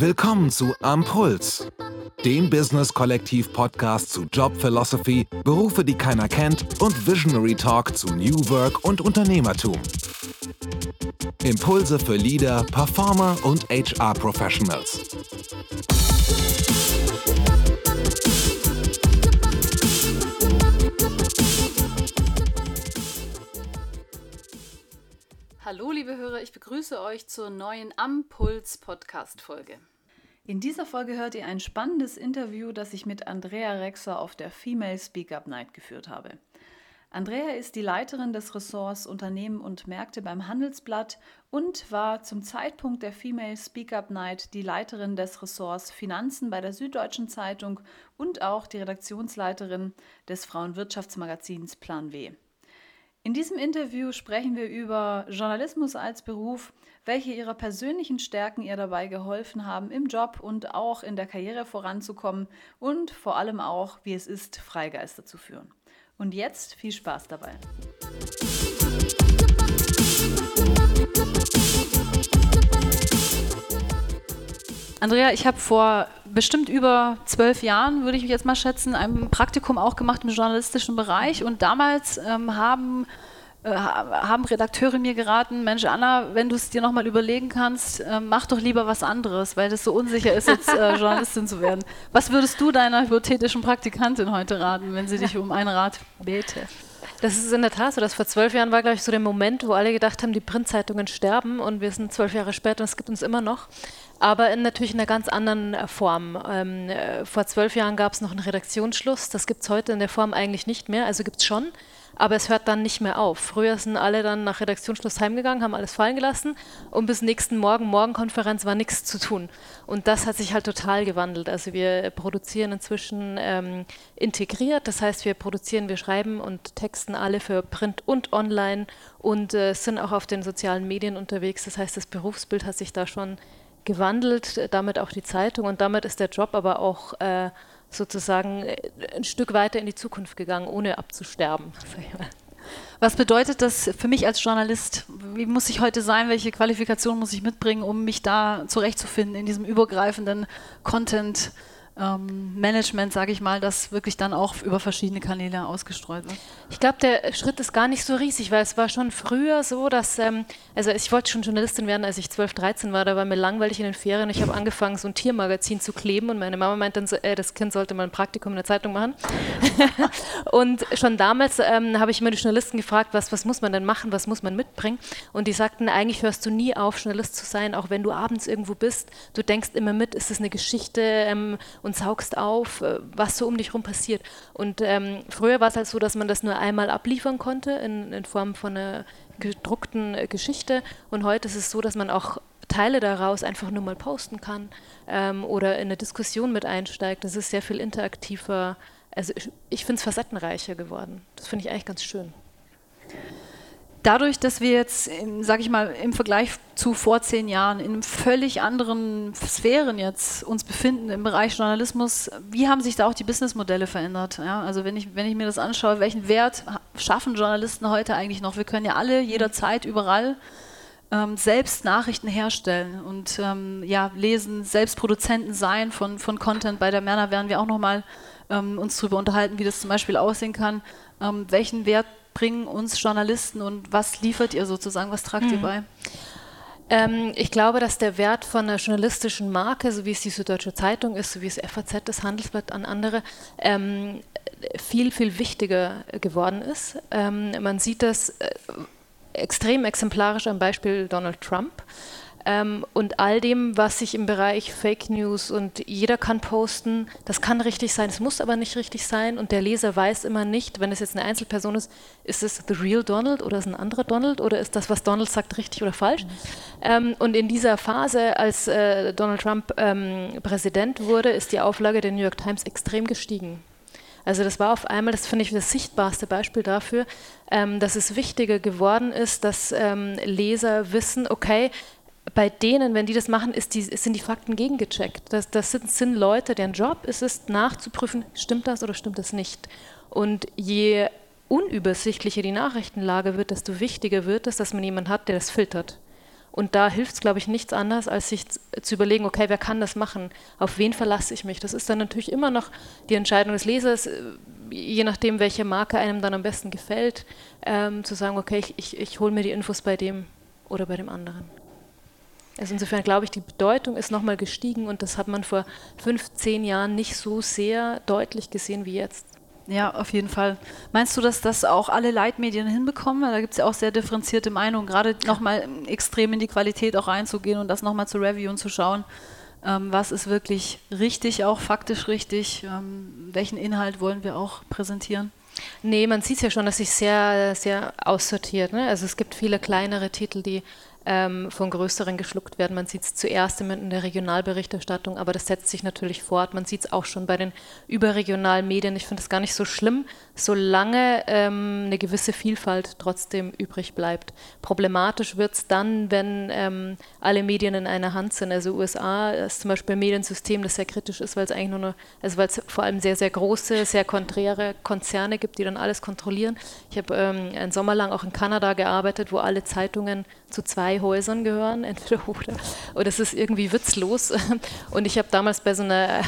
Willkommen zu Ampuls, dem Business-Kollektiv-Podcast zu Job Philosophy, Berufe, die keiner kennt und Visionary Talk zu New Work und Unternehmertum. Impulse für Leader, Performer und HR-Professionals. Hallo, liebe Hörer, ich begrüße euch zur neuen Ampuls Podcast Folge. In dieser Folge hört ihr ein spannendes Interview, das ich mit Andrea Rexer auf der Female Speak Up Night geführt habe. Andrea ist die Leiterin des Ressorts Unternehmen und Märkte beim Handelsblatt und war zum Zeitpunkt der Female Speak Up Night die Leiterin des Ressorts Finanzen bei der Süddeutschen Zeitung und auch die Redaktionsleiterin des Frauenwirtschaftsmagazins Plan W. In diesem Interview sprechen wir über Journalismus als Beruf, welche ihrer persönlichen Stärken ihr dabei geholfen haben, im Job und auch in der Karriere voranzukommen und vor allem auch, wie es ist, Freigeister zu führen. Und jetzt viel Spaß dabei. Andrea, ich habe vor bestimmt über zwölf Jahren, würde ich jetzt mal schätzen, ein Praktikum auch gemacht im journalistischen Bereich. Und damals ähm, haben, äh, haben Redakteure mir geraten, Mensch Anna, wenn du es dir nochmal überlegen kannst, äh, mach doch lieber was anderes, weil es so unsicher ist, jetzt äh, Journalistin zu werden. Was würdest du deiner hypothetischen Praktikantin heute raten, wenn sie dich um einen Rat bete? Das ist in der Tat so. Das vor zwölf Jahren war, glaube ich, so der Moment, wo alle gedacht haben, die Printzeitungen sterben und wir sind zwölf Jahre später und es gibt uns immer noch aber in, natürlich in einer ganz anderen äh, Form. Ähm, äh, vor zwölf Jahren gab es noch einen Redaktionsschluss, das gibt es heute in der Form eigentlich nicht mehr, also gibt es schon, aber es hört dann nicht mehr auf. Früher sind alle dann nach Redaktionsschluss heimgegangen, haben alles fallen gelassen und bis nächsten Morgen, Morgenkonferenz war nichts zu tun. Und das hat sich halt total gewandelt. Also wir produzieren inzwischen ähm, integriert, das heißt wir produzieren, wir schreiben und texten alle für Print und Online und äh, sind auch auf den sozialen Medien unterwegs. Das heißt, das Berufsbild hat sich da schon gewandelt, damit auch die Zeitung und damit ist der Job aber auch äh, sozusagen äh, ein Stück weiter in die Zukunft gegangen, ohne abzusterben. Was bedeutet das für mich als Journalist? Wie muss ich heute sein? Welche Qualifikation muss ich mitbringen, um mich da zurechtzufinden in diesem übergreifenden Content? Ähm, Management, sage ich mal, das wirklich dann auch über verschiedene Kanäle ausgestreut wird? Ich glaube, der Schritt ist gar nicht so riesig, weil es war schon früher so, dass, ähm, also ich wollte schon Journalistin werden, als ich 12, 13 war, da war mir langweilig in den Ferien. Ich habe angefangen, so ein Tiermagazin zu kleben und meine Mama meinte dann so, äh, das Kind sollte mal ein Praktikum in der Zeitung machen. und schon damals ähm, habe ich immer die Journalisten gefragt, was, was muss man denn machen, was muss man mitbringen? Und die sagten, eigentlich hörst du nie auf, Journalist zu sein, auch wenn du abends irgendwo bist. Du denkst immer mit, ist es eine Geschichte ähm, und und saugst auf, äh, was so um dich herum passiert. Und ähm, früher war es halt so, dass man das nur einmal abliefern konnte in, in Form von einer gedruckten äh, Geschichte. Und heute ist es so, dass man auch Teile daraus einfach nur mal posten kann ähm, oder in eine Diskussion mit einsteigt. Das ist sehr viel interaktiver. Also ich, ich finde es facettenreicher geworden. Das finde ich eigentlich ganz schön dadurch, dass wir jetzt, sage ich mal, im Vergleich zu vor zehn Jahren in völlig anderen Sphären jetzt uns befinden im Bereich Journalismus, wie haben sich da auch die Businessmodelle verändert? Ja, also wenn ich, wenn ich mir das anschaue, welchen Wert schaffen Journalisten heute eigentlich noch? Wir können ja alle jederzeit überall ähm, selbst Nachrichten herstellen und ähm, ja, lesen, selbst Produzenten sein von, von Content. Bei der Merner werden wir auch nochmal ähm, uns darüber unterhalten, wie das zum Beispiel aussehen kann. Ähm, welchen Wert bringen uns Journalisten und was liefert ihr sozusagen, was tragt mhm. ihr bei? Ähm, ich glaube, dass der Wert von einer journalistischen Marke, so wie es die Süddeutsche Zeitung ist, so wie es FAZ, das Handelsblatt an andere, ähm, viel, viel wichtiger geworden ist. Ähm, man sieht das äh, extrem exemplarisch am Beispiel Donald Trump. Ähm, und all dem, was sich im Bereich Fake News und jeder kann posten, das kann richtig sein, es muss aber nicht richtig sein und der Leser weiß immer nicht, wenn es jetzt eine Einzelperson ist, ist es the real Donald oder ist es ein anderer Donald oder ist das, was Donald sagt, richtig oder falsch? Mhm. Ähm, und in dieser Phase, als äh, Donald Trump ähm, Präsident wurde, ist die Auflage der New York Times extrem gestiegen. Also das war auf einmal, das finde ich das sichtbarste Beispiel dafür, ähm, dass es wichtiger geworden ist, dass ähm, Leser wissen, okay, bei denen, wenn die das machen, die, sind die Fakten gegengecheckt. Das, das sind, sind, Leute, deren Job ist es, nachzuprüfen, stimmt das oder stimmt das nicht. Und je unübersichtlicher die Nachrichtenlage wird, desto wichtiger wird es, dass man jemanden hat, der das filtert. Und da hilft es, glaube ich, nichts anderes, als sich zu überlegen, okay, wer kann das machen? Auf wen verlasse ich mich? Das ist dann natürlich immer noch die Entscheidung des Lesers, äh, je nachdem, welche Marke einem dann am besten gefällt, ähm, zu sagen, okay, ich, ich, ich hole mir die Infos bei dem oder bei dem anderen. Also insofern glaube ich, die Bedeutung ist nochmal gestiegen und das hat man vor fünf, zehn Jahren nicht so sehr deutlich gesehen wie jetzt. Ja, auf jeden Fall. Meinst du, dass das auch alle Leitmedien hinbekommen? Da gibt es ja auch sehr differenzierte Meinungen, gerade nochmal extrem in die Qualität auch reinzugehen und das nochmal zu reviewen, zu schauen, ähm, was ist wirklich richtig, auch faktisch richtig, ähm, welchen Inhalt wollen wir auch präsentieren? Nee, man sieht ja schon, dass sich sehr, sehr aussortiert. Ne? Also es gibt viele kleinere Titel, die ähm, von größeren geschluckt werden. Man sieht es zuerst in der Regionalberichterstattung, aber das setzt sich natürlich fort. Man sieht es auch schon bei den überregionalen Medien. Ich finde es gar nicht so schlimm, solange ähm, eine gewisse Vielfalt trotzdem übrig bleibt. Problematisch wird es dann, wenn ähm, alle Medien in einer Hand sind. Also USA ist zum Beispiel ein Mediensystem, das sehr kritisch ist, weil es eigentlich nur noch, also weil es vor allem sehr, sehr große, sehr konträre Konzerne gibt, die dann alles kontrollieren. Ich habe ähm, einen Sommer lang auch in Kanada gearbeitet, wo alle Zeitungen zu zwei Häusern gehören, entweder oder. Und das ist irgendwie witzlos. Und ich habe damals bei so einer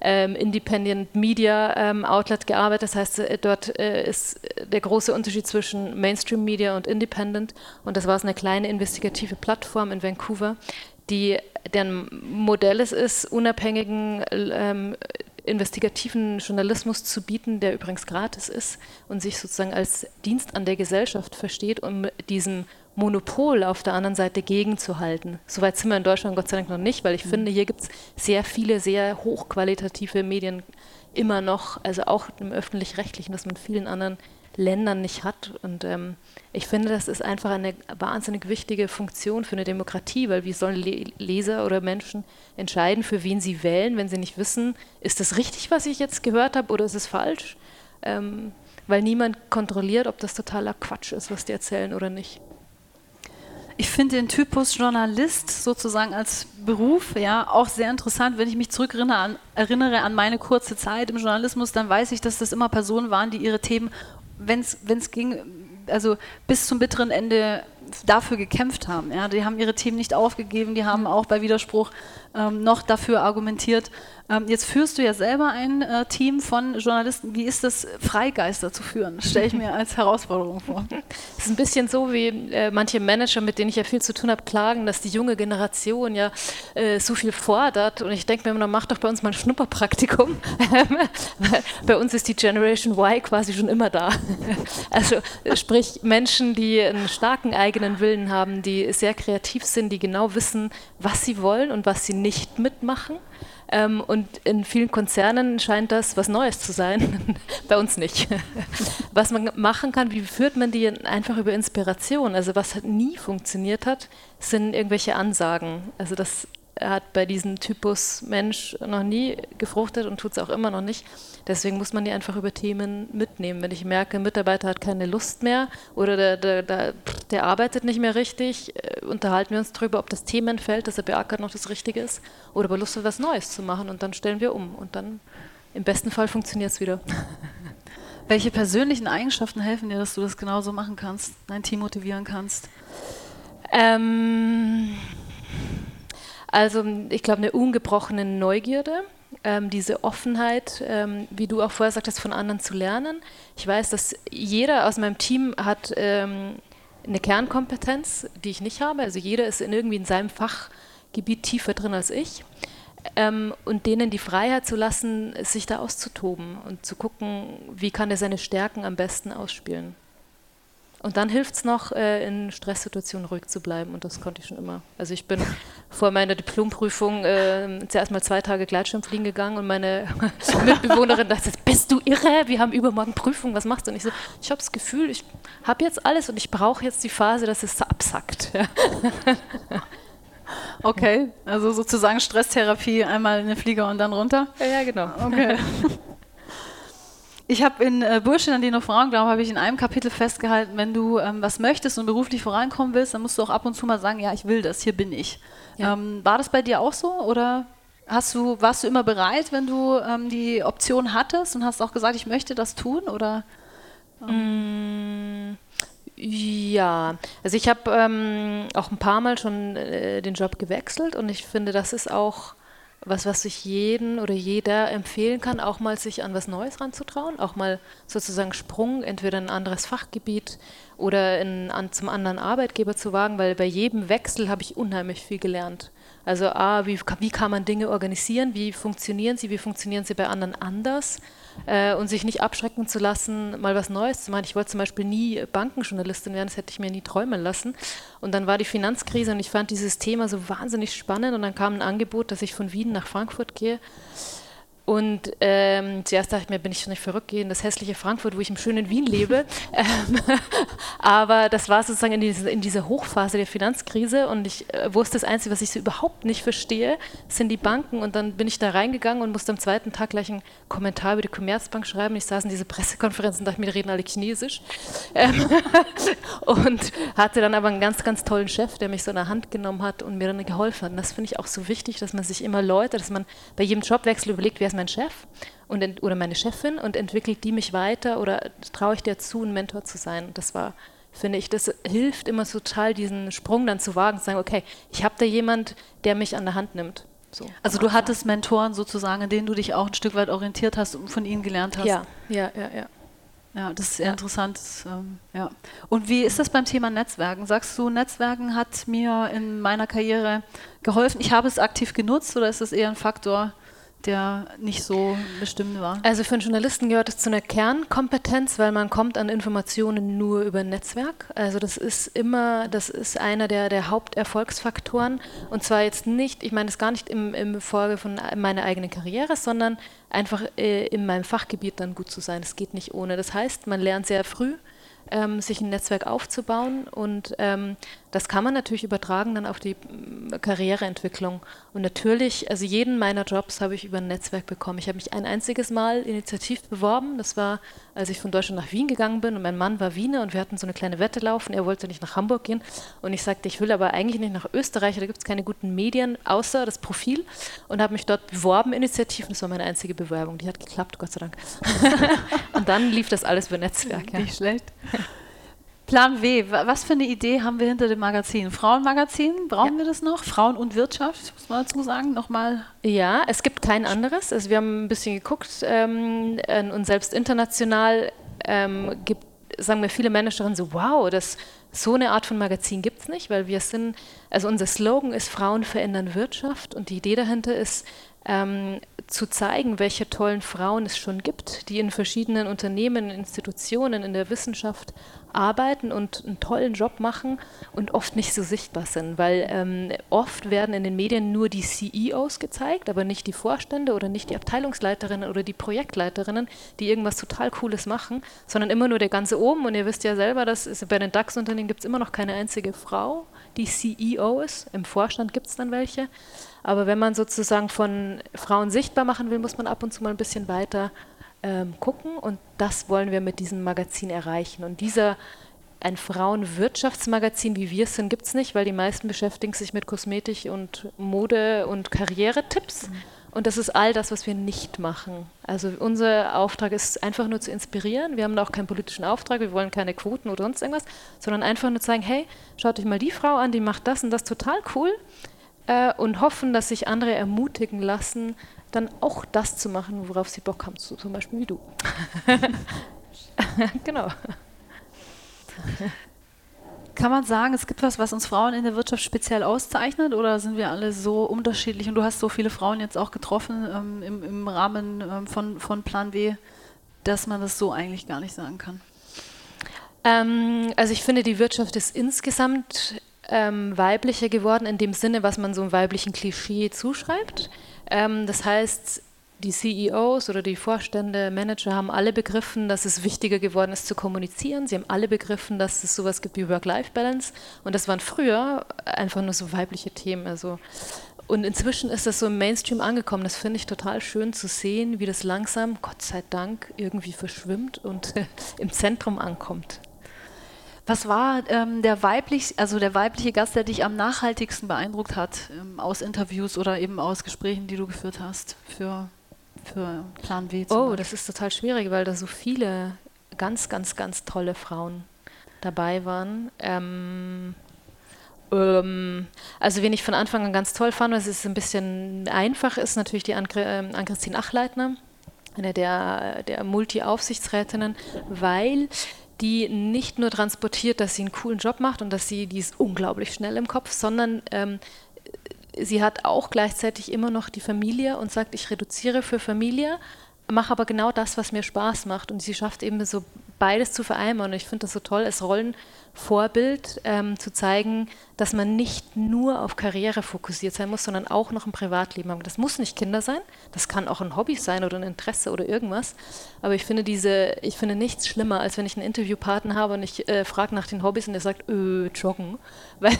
ähm, Independent Media ähm, Outlet gearbeitet. Das heißt, äh, dort äh, ist der große Unterschied zwischen Mainstream Media und Independent. Und das war so eine kleine investigative Plattform in Vancouver, die deren Modell es ist, unabhängigen ähm, investigativen Journalismus zu bieten, der übrigens gratis ist und sich sozusagen als Dienst an der Gesellschaft versteht, um diesen Monopol auf der anderen Seite gegenzuhalten. Soweit sind wir in Deutschland Gott sei Dank noch nicht, weil ich mhm. finde, hier gibt es sehr viele, sehr hochqualitative Medien immer noch, also auch im öffentlich-rechtlichen, das man in vielen anderen Ländern nicht hat. Und ähm, ich finde, das ist einfach eine wahnsinnig wichtige Funktion für eine Demokratie, weil wie sollen Le Leser oder Menschen entscheiden, für wen sie wählen, wenn sie nicht wissen, ist das richtig, was ich jetzt gehört habe, oder ist es falsch? Ähm, weil niemand kontrolliert, ob das totaler Quatsch ist, was die erzählen oder nicht. Ich finde den Typus Journalist sozusagen als Beruf ja auch sehr interessant. Wenn ich mich zurückerinnere an, erinnere an meine kurze Zeit im Journalismus, dann weiß ich, dass das immer Personen waren, die ihre Themen, wenn es ging, also bis zum bitteren Ende dafür gekämpft haben. Ja. Die haben ihre Themen nicht aufgegeben, die haben auch bei Widerspruch ähm, noch dafür argumentiert. Ähm, jetzt führst du ja selber ein äh, Team von Journalisten. Wie ist das, Freigeister zu führen? Stelle ich mir als Herausforderung vor. Es ist ein bisschen so, wie äh, manche Manager, mit denen ich ja viel zu tun habe, klagen, dass die junge Generation ja äh, so viel fordert. Und ich denke mir immer, mach doch bei uns mal ein Schnupperpraktikum. bei uns ist die Generation Y quasi schon immer da. also sprich Menschen, die einen starken eigenen Willen haben, die sehr kreativ sind, die genau wissen, was sie wollen und was sie nicht mitmachen ähm, und in vielen Konzernen scheint das was Neues zu sein, bei uns nicht. was man machen kann, wie führt man die einfach über Inspiration? Also was nie funktioniert hat, sind irgendwelche Ansagen. Also das hat bei diesem Typus Mensch noch nie gefruchtet und tut es auch immer noch nicht. Deswegen muss man die einfach über Themen mitnehmen. Wenn ich merke, ein Mitarbeiter hat keine Lust mehr oder der, der, der, der arbeitet nicht mehr richtig, äh, unterhalten wir uns darüber, ob das Themenfeld, das er beackert, noch das Richtige ist oder ob er Lust hat, was Neues zu machen und dann stellen wir um und dann im besten Fall funktioniert es wieder. Welche persönlichen Eigenschaften helfen dir, dass du das genauso machen kannst, dein Team motivieren kannst? Ähm also ich glaube, eine ungebrochene Neugierde, ähm, diese Offenheit, ähm, wie du auch vorher sagtest, von anderen zu lernen. Ich weiß, dass jeder aus meinem Team hat ähm, eine Kernkompetenz, die ich nicht habe. Also jeder ist in irgendwie in seinem Fachgebiet tiefer drin als ich. Ähm, und denen die Freiheit zu lassen, sich da auszutoben und zu gucken, wie kann er seine Stärken am besten ausspielen. Und dann hilft es noch, äh, in Stresssituationen ruhig zu bleiben. Und das konnte ich schon immer. Also ich bin vor meiner Diplomprüfung äh, zuerst mal zwei Tage Gleitschirmfliegen gegangen und meine Mitbewohnerin dachte, bist du irre? Wir haben übermorgen Prüfung, was machst du? Und ich so, ich habe das Gefühl, ich habe jetzt alles und ich brauche jetzt die Phase, dass es absackt. Okay, also sozusagen Stresstherapie, einmal in den Flieger und dann runter? Ja, ja genau. Okay. Ich habe in äh, Bullshit, an die nur Frauen glauben, habe ich in einem Kapitel festgehalten, wenn du ähm, was möchtest und beruflich vorankommen willst, dann musst du auch ab und zu mal sagen, ja, ich will das, hier bin ich. Ja. Ähm, war das bei dir auch so oder hast du, warst du immer bereit, wenn du ähm, die Option hattest und hast auch gesagt, ich möchte das tun oder? Ähm? Ja, also ich habe ähm, auch ein paar Mal schon äh, den Job gewechselt und ich finde, das ist auch was, was ich jeden oder jeder empfehlen kann, auch mal sich an was Neues ranzutrauen, auch mal sozusagen Sprung, entweder in ein anderes Fachgebiet oder in, an, zum anderen Arbeitgeber zu wagen, weil bei jedem Wechsel habe ich unheimlich viel gelernt. Also A, wie, wie kann man Dinge organisieren, wie funktionieren sie, wie funktionieren sie bei anderen anders äh, und sich nicht abschrecken zu lassen, mal was Neues zu machen. Ich wollte zum Beispiel nie Bankenjournalistin werden, das hätte ich mir nie träumen lassen. Und dann war die Finanzkrise und ich fand dieses Thema so wahnsinnig spannend und dann kam ein Angebot, dass ich von Wien nach Frankfurt gehe. Und ähm, zuerst dachte ich mir, bin ich schon nicht verrückt gehen, das hässliche Frankfurt, wo ich im schönen Wien lebe. ähm, aber das war sozusagen in, diese, in, dieser Hochphase der Finanzkrise und ich äh, wusste, das Einzige, was ich so überhaupt nicht verstehe, sind die Banken. Und dann bin ich da reingegangen und musste am zweiten Tag gleich einen Kommentar über die Commerzbank schreiben. Ich saß in dieser Pressekonferenz und dachte mir, die reden alle Chinesisch. Ähm, und hatte dann aber einen ganz, ganz tollen Chef, der mich so in der Hand genommen hat und mir dann geholfen hat. Und das finde ich auch so wichtig, dass man sich immer Leute, dass man bei jedem Jobwechsel überlegt, wer ist mein Chef und, oder meine Chefin und entwickelt die mich weiter oder traue ich dir zu, ein Mentor zu sein. Und das war, finde ich, das hilft immer total, diesen Sprung dann zu wagen, zu sagen, okay, ich habe da jemand, der mich an der Hand nimmt. So, also du hattest Mentoren sozusagen, in denen du dich auch ein Stück weit orientiert hast und von ihnen gelernt hast. Ja, ja, ja, ja. Ja, das ist sehr ja. interessant. Ähm, ja. Und wie ist das beim Thema Netzwerken? Sagst du, Netzwerken hat mir in meiner Karriere geholfen? Ich habe es aktiv genutzt oder ist das eher ein Faktor, der nicht so bestimmt war? Also für einen Journalisten gehört es zu einer Kernkompetenz, weil man kommt an Informationen nur über ein Netzwerk. Also das ist immer, das ist einer der, der Haupterfolgsfaktoren. Und zwar jetzt nicht, ich meine es gar nicht im, im Folge von meiner eigenen Karriere, sondern einfach äh, in meinem Fachgebiet dann gut zu sein. Das geht nicht ohne. Das heißt, man lernt sehr früh, ähm, sich ein Netzwerk aufzubauen. Und ähm, das kann man natürlich übertragen dann auf die äh, Karriereentwicklung. Und natürlich, also jeden meiner Jobs habe ich über ein Netzwerk bekommen. Ich habe mich ein einziges Mal initiativ beworben. Das war, als ich von Deutschland nach Wien gegangen bin und mein Mann war Wiener und wir hatten so eine kleine Wette laufen. Er wollte nicht nach Hamburg gehen und ich sagte, ich will aber eigentlich nicht nach Österreich. Da gibt es keine guten Medien außer das Profil und habe mich dort beworben initiativ. Das war meine einzige Bewerbung. Die hat geklappt, Gott sei Dank. und dann lief das alles über Netzwerk. Ja. Nicht schlecht. Plan W, was für eine Idee haben wir hinter dem Magazin? Frauenmagazin, brauchen ja. wir das noch? Frauen und Wirtschaft, muss man dazu sagen, nochmal. Ja, es gibt kein anderes. Also wir haben ein bisschen geguckt ähm, und selbst international ähm, gibt, sagen wir viele Managerinnen so, wow, das, so eine Art von Magazin gibt es nicht, weil wir sind, also unser Slogan ist Frauen verändern Wirtschaft und die Idee dahinter ist, ähm, zu zeigen, welche tollen Frauen es schon gibt, die in verschiedenen Unternehmen, Institutionen, in der Wissenschaft arbeiten und einen tollen Job machen und oft nicht so sichtbar sind, weil ähm, oft werden in den Medien nur die CEOs gezeigt, aber nicht die Vorstände oder nicht die Abteilungsleiterinnen oder die Projektleiterinnen, die irgendwas total Cooles machen, sondern immer nur der ganze oben. Und ihr wisst ja selber, dass bei den DAX-Unternehmen gibt es immer noch keine einzige Frau, die CEO ist. Im Vorstand gibt es dann welche. Aber wenn man sozusagen von Frauen sichtbar machen will, muss man ab und zu mal ein bisschen weiter ähm, gucken und das wollen wir mit diesem Magazin erreichen. Und dieser ein Frauenwirtschaftsmagazin, wie wir es sind, gibt es nicht, weil die meisten beschäftigen sich mit Kosmetik und Mode und Karrieretipps. Mhm. Und das ist all das, was wir nicht machen. Also unser Auftrag ist einfach nur zu inspirieren. Wir haben auch keinen politischen Auftrag, wir wollen keine Quoten oder sonst irgendwas, sondern einfach nur zeigen, hey, schaut euch mal die Frau an, die macht das und das total cool. Äh, und hoffen, dass sich andere ermutigen lassen, dann auch das zu machen, worauf sie Bock haben, so, zum Beispiel wie du. genau. Kann man sagen, es gibt was, was uns Frauen in der Wirtschaft speziell auszeichnet oder sind wir alle so unterschiedlich? Und du hast so viele Frauen jetzt auch getroffen ähm, im, im, Rahmen ähm, von, von Plan W, dass man das so eigentlich gar nicht sagen kann. Ähm, also ich finde, die Wirtschaft ist insgesamt ähm, weiblicher geworden in dem Sinne, was man so einem weiblichen Klischee zuschreibt. Ähm, das heißt, die CEOs oder die Vorstände, Manager haben alle begriffen, dass es wichtiger geworden ist zu kommunizieren. Sie haben alle begriffen, dass es sowas gibt wie Work-Life-Balance. Und das waren früher einfach nur so weibliche Themen. Also und inzwischen ist das so im Mainstream angekommen. Das finde ich total schön zu sehen, wie das langsam, Gott sei Dank, irgendwie verschwimmt und im Zentrum ankommt. Was war ähm, der weiblich, also der weibliche Gast, der dich am nachhaltigsten beeindruckt hat ähm, aus Interviews oder eben aus Gesprächen, die du geführt hast für, für Plan W? oh, Beispiel? das ist total schwierig, weil da so viele ganz, ganz, ganz tolle Frauen dabei waren. Ähm, ähm, also wen ich von Anfang an ganz toll fand, was es ein bisschen einfach ist, natürlich die Ann-Christine Achleitner, eine der, der Multi-Aufsichtsrätinnen, weil die nicht nur transportiert, dass sie einen coolen Job macht und dass sie, die ist unglaublich schnell im Kopf, sondern ähm, sie hat auch gleichzeitig immer noch die Familie und sagt, ich reduziere für Familie, mache aber genau das, was mir Spaß macht. Und sie schafft eben so beides zu vereinbaren. Und ich finde das so toll, als Rollenvorbild ähm, zu zeigen, dass man nicht nur auf Karriere fokussiert sein muss, sondern auch noch ein Privatleben haben. Das muss nicht Kinder sein, das kann auch ein Hobby sein oder ein Interesse oder irgendwas. Aber ich finde diese, ich finde nichts schlimmer, als wenn ich einen Interviewpartner habe und ich äh, frage nach den Hobbys und er sagt, öh, joggen. Weil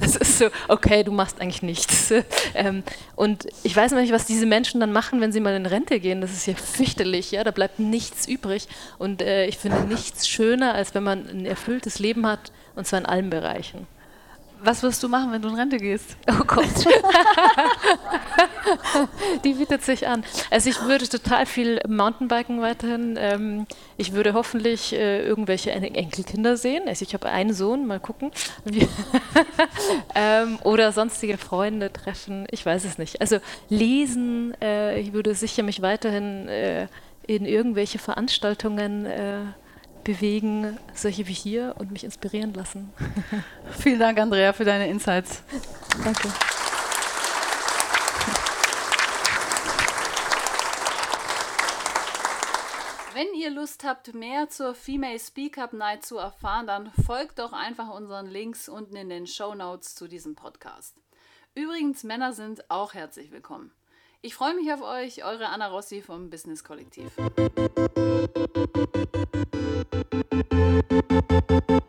das ist so, okay, du machst eigentlich nichts. ähm, und ich weiß nicht, was diese Menschen dann machen, wenn sie mal in Rente gehen. Das ist ja fürchterlich, ja, da bleibt nichts übrig. Und äh, ich finde nichts schöner, als wenn man ein erfülltes Leben hat, und zwar in allen Bereichen. Was wirst du machen, wenn du in Rente gehst? Oh Gott. Die bietet sich an. Also ich würde total viel Mountainbiken weiterhin. Ähm, ich würde hoffentlich äh, irgendwelche Enkelkinder sehen. Also ich habe einen Sohn, mal gucken. ähm, oder sonstige Freunde treffen. Ich weiß es nicht. Also lesen. Äh, ich würde sicher mich weiterhin äh, in irgendwelche Veranstaltungen bewegen, solche wie hier und mich inspirieren lassen. Vielen Dank, Andrea, für deine Insights. Danke. Wenn ihr Lust habt, mehr zur Female Speak Up Night zu erfahren, dann folgt doch einfach unseren Links unten in den Show Notes zu diesem Podcast. Übrigens, Männer sind auch herzlich willkommen. Ich freue mich auf euch, eure Anna Rossi vom Business Kollektiv. Thank you.